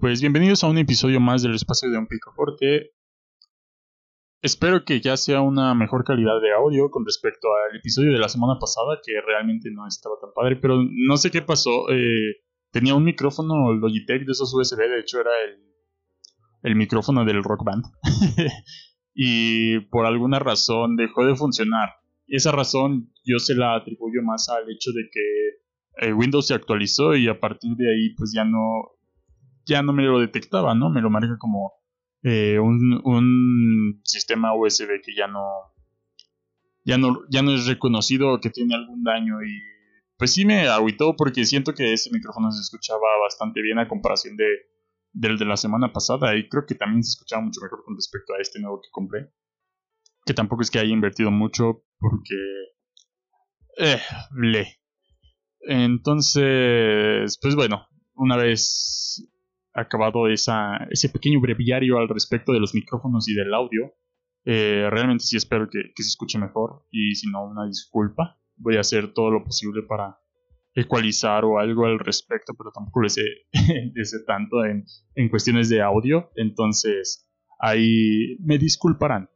Pues bienvenidos a un episodio más del espacio de un picaporte. Espero que ya sea una mejor calidad de audio con respecto al episodio de la semana pasada, que realmente no estaba tan padre, pero no sé qué pasó. Eh, tenía un micrófono Logitech de esos USB, de hecho era el, el micrófono del Rock Band. y por alguna razón dejó de funcionar. Esa razón yo se la atribuyo más al hecho de que eh, Windows se actualizó y a partir de ahí pues ya no ya no me lo detectaba, ¿no? Me lo marca como eh, un, un, sistema USB que ya no, ya no ya no es reconocido que tiene algún daño y pues sí me agüitó porque siento que ese micrófono se escuchaba bastante bien a comparación de del de la semana pasada y creo que también se escuchaba mucho mejor con respecto a este nuevo que compré que tampoco es que haya invertido mucho porque eh, le entonces pues bueno una vez acabado esa, ese pequeño breviario al respecto de los micrófonos y del audio. Eh, realmente sí espero que, se escuche mejor y si no, una disculpa. Voy a hacer todo lo posible para ecualizar o algo al respecto, pero tampoco lo sé, tanto en, en cuestiones de audio. Entonces, ahí me disculparán.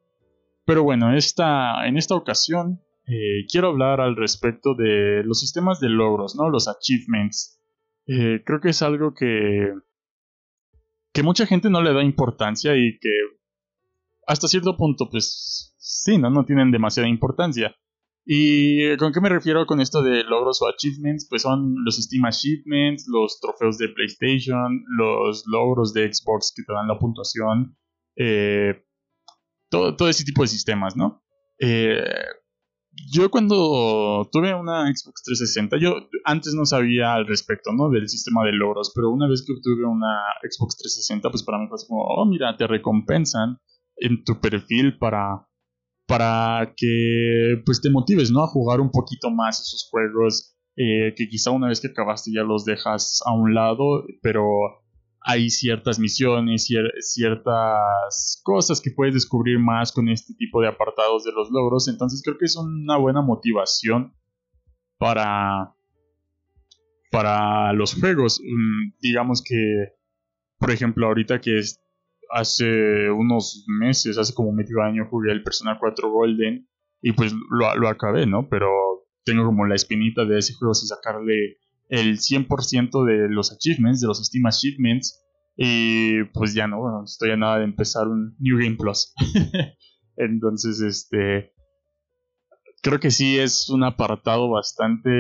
Pero bueno, esta, en esta ocasión eh, quiero hablar al respecto de los sistemas de logros, ¿no? Los achievements. Eh, creo que es algo que que mucha gente no le da importancia y que hasta cierto punto, pues sí, ¿no? No tienen demasiada importancia. ¿Y con qué me refiero con esto de logros o achievements? Pues son los Steam Achievements, los trofeos de PlayStation, los logros de Xbox que te dan la puntuación, eh, todo, todo ese tipo de sistemas, ¿no? Eh, yo cuando tuve una Xbox 360, yo antes no sabía al respecto, ¿no? Del sistema de logros, pero una vez que obtuve una Xbox 360, pues para mí fue como, oh, mira, te recompensan en tu perfil para, para que, pues te motives, ¿no? A jugar un poquito más esos juegos eh, que quizá una vez que acabaste ya los dejas a un lado, pero hay ciertas misiones, ciertas cosas que puedes descubrir más con este tipo de apartados de los logros. Entonces creo que es una buena motivación para, para los juegos. Mm, digamos que, por ejemplo, ahorita que hace unos meses, hace como medio año, jugué el Persona 4 Golden y pues lo, lo acabé, ¿no? Pero tengo como la espinita de ese juego sin sacarle el 100% de los achievements, de los Steam Achievements. Y pues ya no, estoy a nada de empezar un New Game Plus. Entonces, este. Creo que sí es un apartado bastante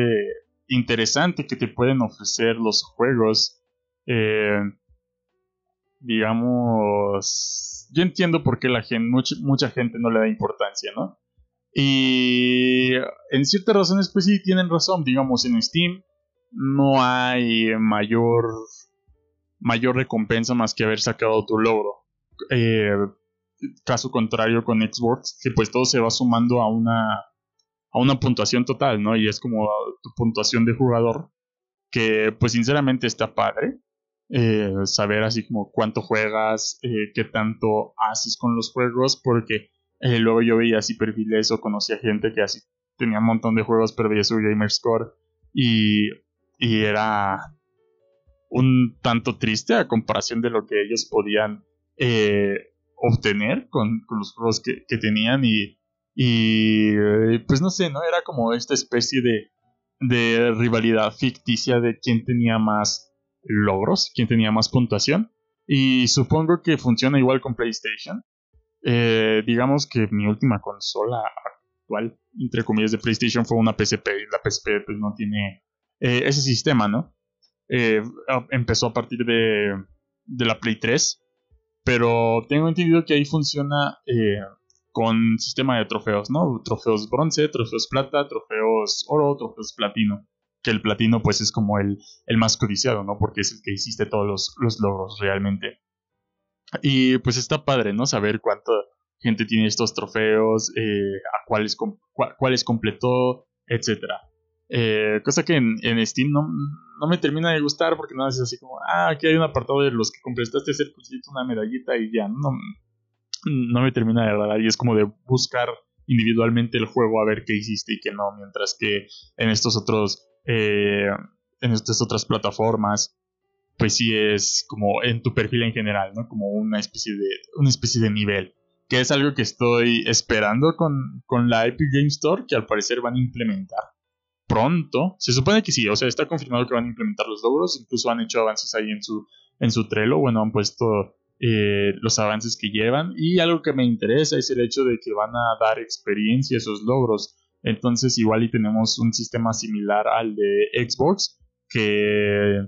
interesante que te pueden ofrecer los juegos. Eh, digamos. Yo entiendo por qué la gente, mucha, mucha gente no le da importancia, ¿no? Y en ciertas razones, pues sí tienen razón. Digamos, en Steam no hay mayor, mayor recompensa más que haber sacado tu logro. Eh, caso contrario con Xbox, que pues todo se va sumando a una, a una puntuación total, ¿no? Y es como tu puntuación de jugador, que pues sinceramente está padre. Eh, saber así como cuánto juegas, eh, qué tanto haces con los juegos, porque luego yo veía así perfiles o conocía gente que así tenía un montón de juegos, pero veía su gamer score y y era un tanto triste a comparación de lo que ellos podían eh, obtener con, los juegos que, tenían y, y eh, pues no sé, ¿no? Era como esta especie de, de rivalidad ficticia de quién tenía más logros, quién tenía más puntuación y supongo que funciona igual con PlayStation. Eh, digamos que mi última consola actual, entre comillas, de PlayStation fue una PSP y la PSP pues no tiene eh, ese sistema, ¿no? Eh, empezó a partir de, de, la Play 3, pero tengo entendido que ahí funciona eh, con sistema de trofeos, ¿no? Trofeos bronce, trofeos plata, trofeos oro, trofeos platino. Que el platino pues es como el, el más codiciado, ¿no? Porque es el que hiciste todos los, los logros realmente. Y pues está padre, ¿no? Saber cuánta gente tiene estos trofeos, a cuáles, cuáles completó, etcétera. Eh, cosa que en, Steam no, no, me termina de gustar porque no es así como, ah, aquí hay un apartado de los que completaste ese cursito, una medallita y ya. No, no me termina de agradar y es como de buscar individualmente el juego a ver qué hiciste y qué no, mientras que en estos otros, eh, en estas otras plataformas, pues sí es como en tu perfil en general, ¿no? Como una especie de, una especie de nivel. Que es algo que estoy esperando con, con la Epic Game Store, que al parecer van a implementar pronto. Se supone que sí, o sea, está confirmado que van a implementar los logros, incluso han hecho avances ahí en su, en su Trello, bueno, han puesto eh, los avances que llevan y algo que me interesa es el hecho de que van a dar experiencia a esos logros. Entonces igual y tenemos un sistema similar al de Xbox que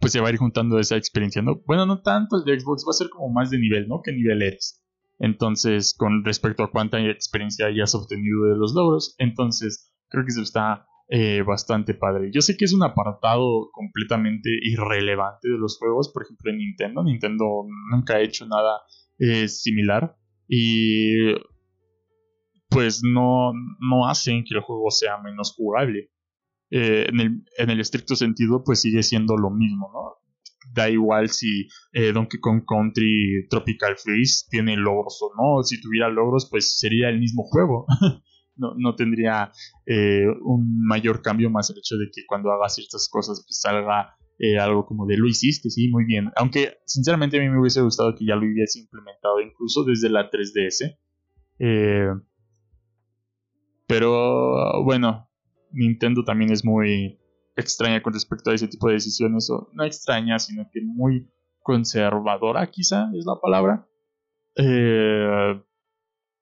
pues se va a ir juntando esa experiencia, ¿no? Bueno, no tanto el de Xbox, va a ser como más de nivel, ¿no? ¿Qué nivel eres? Entonces, con respecto a cuánta experiencia hayas obtenido de los logros, entonces creo que eso está eh, bastante padre. Yo sé que es un apartado completamente irrelevante de los juegos, por ejemplo en Nintendo. Nintendo nunca ha hecho nada eh, similar y pues no, no hacen que el juego sea menos jugable. Eh, en, el, en, el, estricto sentido, pues sigue siendo lo mismo, ¿no? Da igual si eh, Donkey Kong Country Tropical Freeze tiene logros o no. Si tuviera logros, pues sería el mismo juego. no, no, tendría eh, un mayor cambio más el hecho de que cuando haga ciertas cosas, pues salga algo como de lo hiciste, sí, muy bien. Aunque sinceramente a mí me hubiese gustado que ya lo hubiese implementado incluso desde la 3DS. pero bueno, Nintendo también es muy extraña con respecto a ese tipo de decisiones, o no extraña, sino que muy conservadora quizá es la palabra. Eh,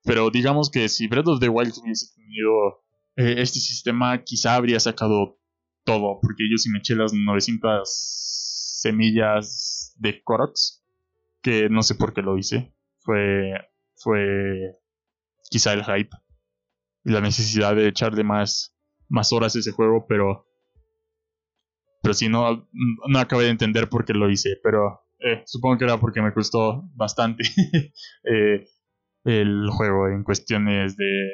pero digamos que si Breath of the Wild hubiese tenido eh, este sistema, quizá habría sacado todo, porque yo sí me eché las 900 semillas de Koroks, que no sé por qué lo hice. Fue, fue quizá el hype y la necesidad de echarle más más horas ese juego, pero. Pero si no, no acabé de entender por qué lo hice. Pero eh, supongo que era porque me costó bastante eh, el juego en cuestiones de.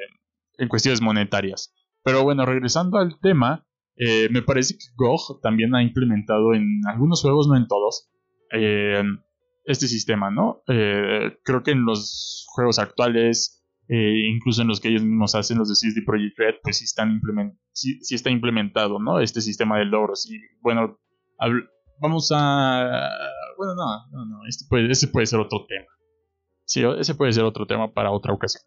en cuestiones monetarias. Pero bueno, regresando al tema, eh, me parece que GOG también ha implementado en algunos juegos, no en todos, este sistema, ¿no? creo que en los juegos actuales eh, incluso en los que ellos mismos hacen, los de CD Projekt Red, pues sí, están implement sí, está implementado, ¿no? Este sistema de logros. Y bueno, vamos a... Bueno, no, no, no, este puede, ese puede ser otro tema. Sí, ese puede ser otro tema para otra ocasión.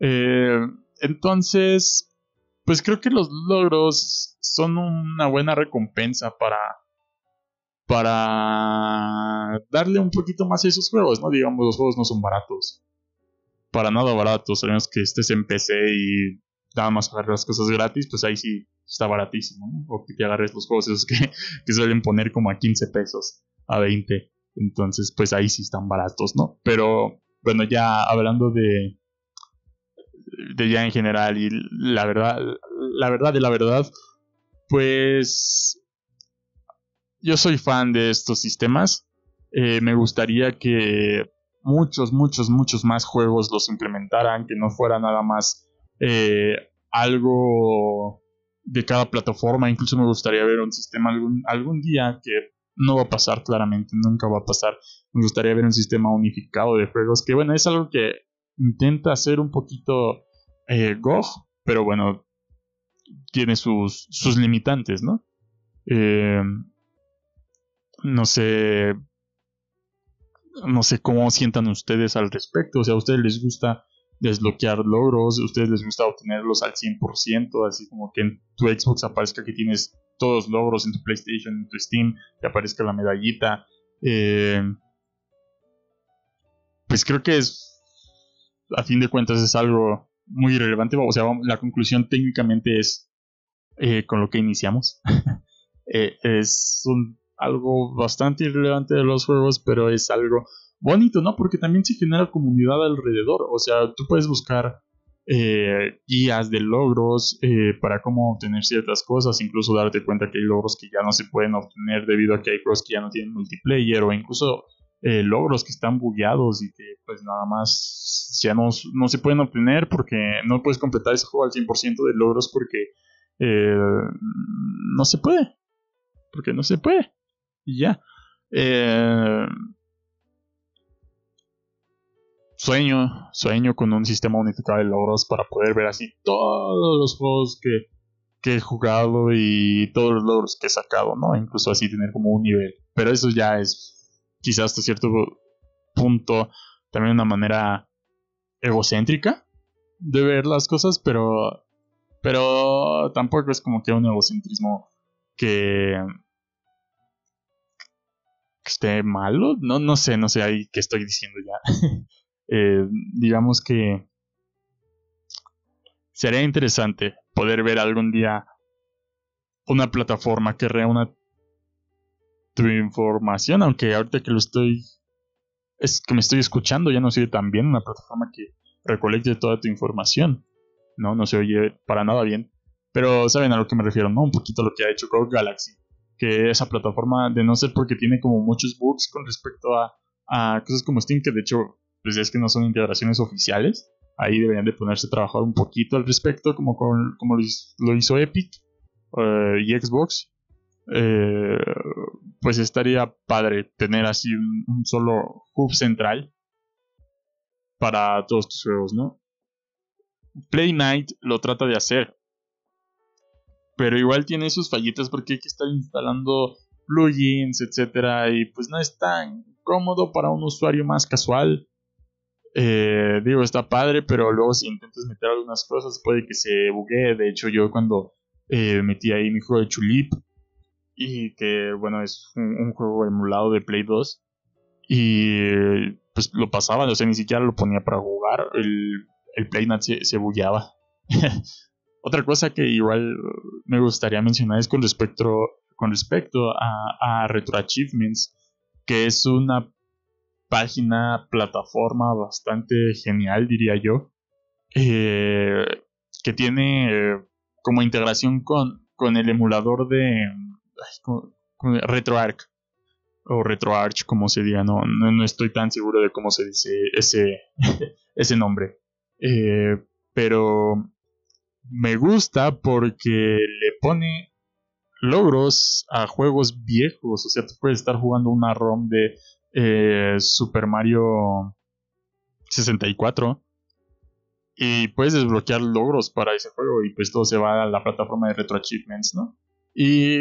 Eh, entonces, pues creo que los logros son una buena recompensa para para darle un poquito más a esos juegos, ¿no? Digamos, los juegos no son baratos para nada barato. Sabemos que estés en PC y nada más las cosas gratis, pues ahí sí está baratísimo. ¿no? O que te agarres los juegos esos que, que suelen poner como a 15 pesos, a 20. Entonces, pues ahí sí están baratos, ¿no? Pero bueno, ya hablando de, de ya en general y la verdad, la verdad de la verdad, pues yo soy fan de estos sistemas. Eh, me gustaría que muchos, muchos, muchos más juegos los implementaran, que no fuera nada más eh, algo de cada plataforma. Incluso me gustaría ver un sistema algún, algún día que no va a pasar claramente, nunca va a pasar. Me gustaría ver un sistema unificado de juegos, que bueno, es algo que intenta hacer un poquito eh, GOG, pero bueno, tiene sus, sus limitantes, ¿no? Eh, no sé, no sé cómo sientan ustedes al respecto. O sea, a ustedes les gusta desbloquear logros, a ustedes les gusta obtenerlos al 100%, así como que en tu Xbox aparezca que tienes todos los logros, en tu PlayStation, en tu Steam, que aparezca la medallita. Eh, pues creo que es, a fin de cuentas, es algo muy irrelevante. O sea, la conclusión técnicamente es eh, con lo que iniciamos. Eh, es algo bastante irrelevante de los juegos, pero es algo bonito, ¿no? Porque también se genera comunidad alrededor. O sea, tú puedes buscar eh, guías de logros para cómo obtener ciertas cosas, incluso darte cuenta que hay logros que ya no se pueden obtener debido a que hay juegos que ya no tienen multiplayer o incluso eh, logros que están bugueados y que pues nada más ya no, no, se pueden obtener porque no puedes completar ese juego al 100% de logros porque no se puede. Porque no se puede. Y ya. Eh, sueño, sueño con un sistema unificado de logros para poder ver así todos los juegos que, que he jugado y todos los logros que he sacado, ¿no? Incluso así tener como un nivel. Pero eso ya es quizás hasta cierto punto también una manera egocéntrica de ver las cosas, pero pero tampoco es como que un egocentrismo que, esté malo, no no sé, no sé ahí qué estoy diciendo ya. Eh, digamos que sería interesante poder ver algún día una plataforma que reúna tu información, aunque ahorita que lo estoy es que me estoy escuchando ya no sirve tan bien una plataforma que recolecte toda tu información. No, no se oye para nada bien. Pero saben a lo que me refiero, ¿no? Un poquito a lo que ha hecho Go Galaxy. Que esa plataforma, de no ser porque tiene como muchos bugs con respecto a, a cosas como Steam, que de hecho, pues es que no son integraciones oficiales. Ahí deberían de ponerse a trabajar un poquito al respecto, como, como lo hizo Epic eh, y Xbox. Eh, pues estaría padre tener así un, solo hub central para todos tus juegos, ¿no? Play Night lo trata de hacer, pero igual tiene sus fallitas porque hay que estar instalando plugins, etcétera, y pues no es tan cómodo para un usuario más casual. Eh, digo, está padre, pero luego si intentas meter algunas cosas puede que se buguee. De hecho, yo cuando eh, metí ahí mi juego de Chulip, y que bueno es un, juego emulado de Play 2 y pues lo pasaba, o sea, ni siquiera lo ponía para jugar, el, el PlayNet se, se bullaba. Otra cosa que igual me gustaría mencionar es con respecto, con respecto a, a Retro Achievements, que es una página, plataforma bastante genial, diría yo, eh, que tiene eh, como integración con, con el emulador de, RetroArch o RetroArch, como se diga, no, no, estoy tan seguro de cómo se dice ese, ese nombre. Eh, pero me gusta porque le pone logros a juegos viejos. O sea, tú puedes estar jugando una ROM de eh, Super Mario 64 y puedes desbloquear logros para ese juego y pues todo se va a la plataforma de Retro Achievements, ¿no? Y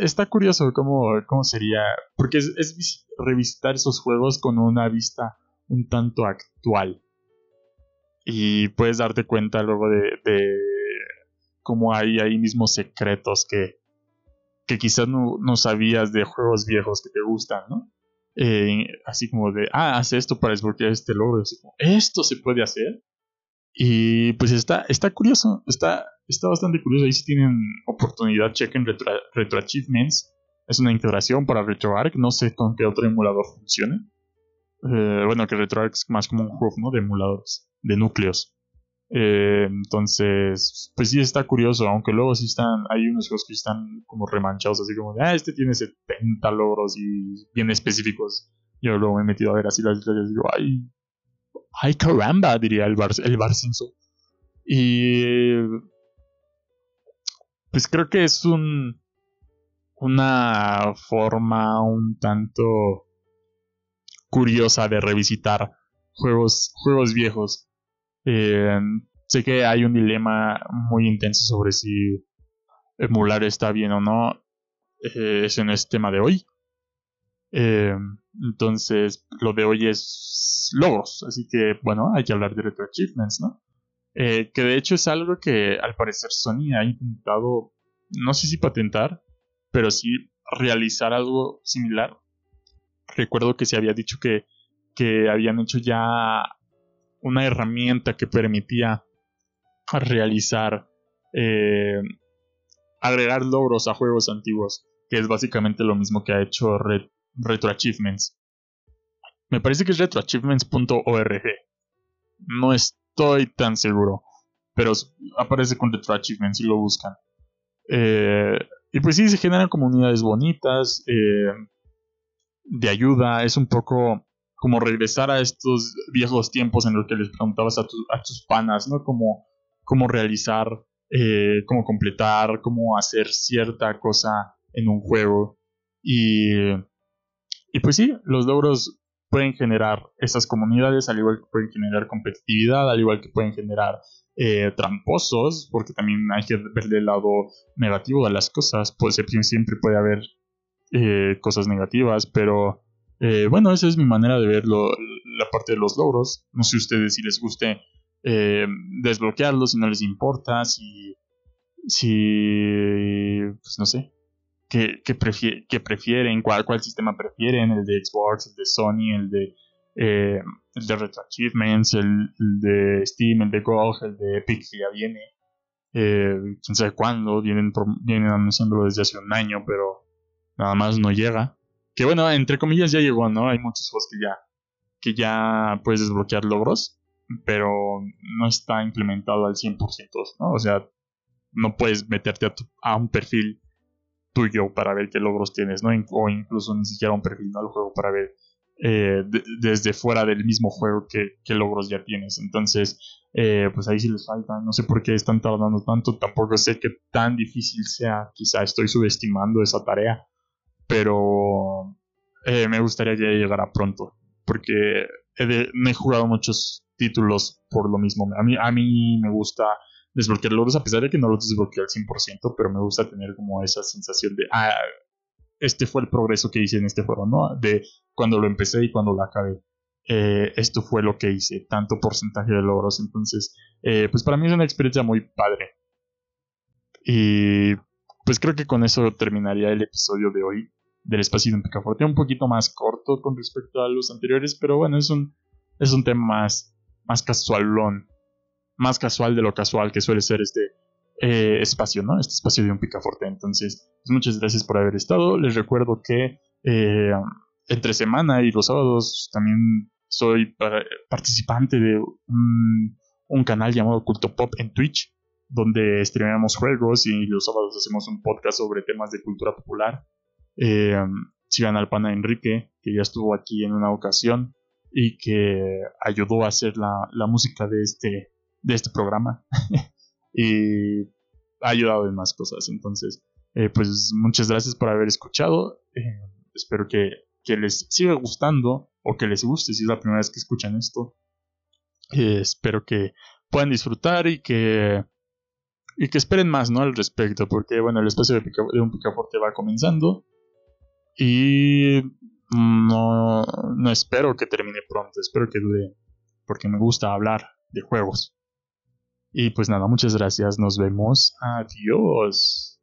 está curioso cómo, cómo sería, porque es, revisitar esos juegos con una vista un tanto actual. Y puedes darte cuenta luego de, de cómo hay ahí mismos secretos que, que quizás no, no, sabías de juegos viejos que te gustan, ¿no? Eh, así como de, ah, hace esto para desbloquear este logro. Así como, ¿esto se puede hacer? Y pues está, está curioso, está, está bastante curioso. Ahí si tienen oportunidad, chequen Retro, Achievements. Es una integración para RetroArch. No sé con qué otro emulador funcione. Eh, bueno, que RetroArch es más como un hub, ¿no? De emuladores, de núcleos. Eh, entonces, pues sí está curioso, aunque luego sí están, hay unos juegos que están como remanchados, así como de, ah, este tiene 70 logros y bien específicos. Yo luego me he metido a ver así las historias y digo, ay, ay caramba, diría el, Bar, el Y pues creo que es un una forma un tanto curiosa de revisitar juegos juegos viejos. Eh, sé que hay un dilema muy intenso sobre si emular está bien o no. Eh, ese no es tema de hoy. Eh, entonces, lo de hoy es logos. Así que, bueno, hay que hablar de retro achievements, ¿no? Eh, que de hecho es algo que al parecer Sony ha intentado, no sé si patentar, pero sí realizar algo similar. Recuerdo que se había dicho que, que habían hecho ya una herramienta que permitía realizar, eh, agregar logros a juegos antiguos, que es básicamente lo mismo que ha hecho Retro Achievements. Me parece que es retroachievements.org. No es estoy tan seguro. Pero aparece con Retro Achievements si lo buscan. Eh, y pues sí, se generan comunidades bonitas, eh, de ayuda. Es un poco como regresar a estos viejos tiempos en los que les preguntabas a, tus panas, ¿no? Como cómo realizar, eh, cómo completar, cómo hacer cierta cosa en un juego. Y, y pues sí, los logros pueden generar esas comunidades, al igual que pueden generar competitividad, al igual que pueden generar eh, tramposos, porque también hay que ver el lado negativo de las cosas. Pues siempre puede haber eh, cosas negativas, pero eh, bueno, esa es mi manera de ver la parte de los logros. No sé ustedes si les guste desbloquearlos, si no les importa, si, si, pues no sé, qué, prefieren, cuál, cuál sistema prefieren, el de Xbox, el de Sony, el de eh, el de Retro Achievements, el, de Steam, el de GOG, el de Epic que ya viene. Eh, quién sabe cuándo, vienen, vienen anunciándolo desde hace un año, pero nada más no llega. Que bueno, entre comillas ya llegó, ¿no? Hay muchos juegos que ya, que ya puedes desbloquear logros, pero no está implementado al 100%, ¿no? O sea, no puedes meterte a, a un perfil tuyo para ver qué logros tienes, ¿no? O incluso ni siquiera un perfil al juego para ver eh, desde fuera del mismo juego que, logros ya tienes. Entonces, eh, pues ahí sí les falta. No sé por qué están tardando tanto. Tampoco sé qué tan difícil sea. Quizá estoy subestimando esa tarea. Pero eh, me gustaría que llegara pronto. Porque he, he jugado muchos títulos por lo mismo. A mí, a mí me gusta desbloquear logros a pesar de que no los desbloqueo al 100%, pero me gusta tener como esa sensación de, ah, este fue el progreso que hice en este juego, ¿no? De cuando lo empecé y cuando lo acabé. Eh, esto fue lo que hice, tanto porcentaje de logros. Entonces, eh, pues para mí es una experiencia muy padre. Y pues creo que con eso terminaría el episodio de hoy del espacio de un picaforte. Un poquito más corto con respecto a los anteriores, pero bueno, es un, es un tema más, más casualón. Más casual de lo casual que suele ser este, eh, espacio, ¿no? Este espacio de un picaforte. Entonces, pues muchas gracias por haber estado. Les recuerdo que eh, entre semana y los sábados también soy participante de un, canal llamado Culto Pop en Twitch, donde streamamos juegos y los sábados hacemos un podcast sobre temas de cultura popular. Eh, sigan al pana Enrique, que ya estuvo aquí en una ocasión y que ayudó a hacer la música de este, de este programa. y ha ayudado en más cosas. Entonces, eh, pues muchas gracias por haber escuchado. Eh, espero que, les siga gustando o que les guste si es la primera vez que escuchan esto. Eh, espero que puedan disfrutar y que y que esperen más no al respecto porque bueno el espacio de, de un picaforte va comenzando y no, no espero que termine pronto espero que dure porque me gusta hablar de juegos y pues nada, muchas gracias. Nos vemos. Adiós.